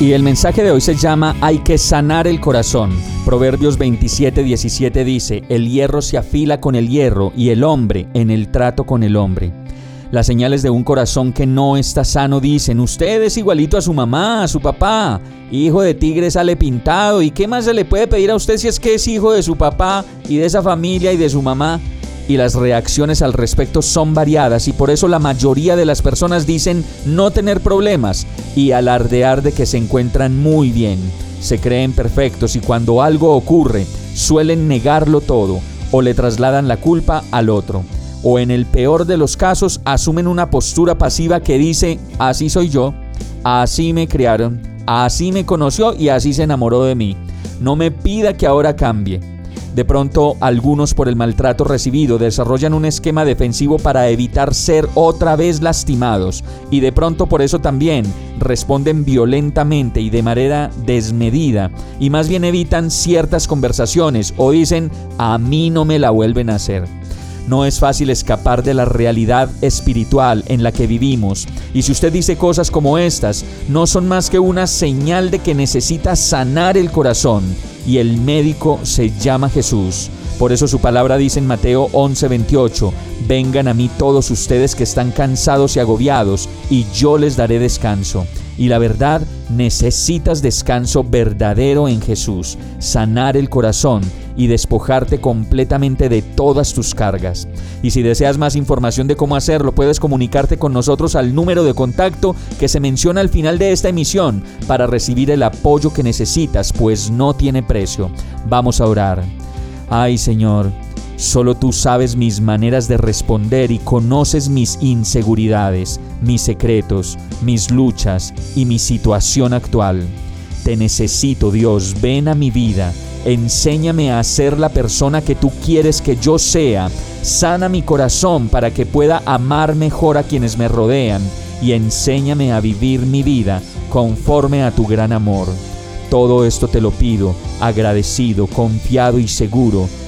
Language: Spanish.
Y el mensaje de hoy se llama Hay que sanar el corazón. Proverbios 27, 17 dice, El hierro se afila con el hierro y el hombre en el trato con el hombre. Las señales de un corazón que no está sano dicen, usted es igualito a su mamá, a su papá, hijo de tigre sale pintado, ¿y qué más se le puede pedir a usted si es que es hijo de su papá y de esa familia y de su mamá? Y las reacciones al respecto son variadas y por eso la mayoría de las personas dicen no tener problemas y alardear de que se encuentran muy bien. Se creen perfectos y cuando algo ocurre suelen negarlo todo o le trasladan la culpa al otro o en el peor de los casos asumen una postura pasiva que dice, así soy yo, así me criaron, así me conoció y así se enamoró de mí. No me pida que ahora cambie. De pronto, algunos por el maltrato recibido desarrollan un esquema defensivo para evitar ser otra vez lastimados y de pronto por eso también responden violentamente y de manera desmedida y más bien evitan ciertas conversaciones o dicen a mí no me la vuelven a hacer. No es fácil escapar de la realidad espiritual en la que vivimos. Y si usted dice cosas como estas, no son más que una señal de que necesita sanar el corazón. Y el médico se llama Jesús. Por eso su palabra dice en Mateo 11:28, vengan a mí todos ustedes que están cansados y agobiados, y yo les daré descanso. Y la verdad, necesitas descanso verdadero en Jesús, sanar el corazón y despojarte completamente de todas tus cargas. Y si deseas más información de cómo hacerlo, puedes comunicarte con nosotros al número de contacto que se menciona al final de esta emisión para recibir el apoyo que necesitas, pues no tiene precio. Vamos a orar. Ay Señor, solo tú sabes mis maneras de responder y conoces mis inseguridades, mis secretos, mis luchas y mi situación actual. Te necesito Dios, ven a mi vida Enséñame a ser la persona que tú quieres que yo sea. Sana mi corazón para que pueda amar mejor a quienes me rodean y enséñame a vivir mi vida conforme a tu gran amor. Todo esto te lo pido, agradecido, confiado y seguro,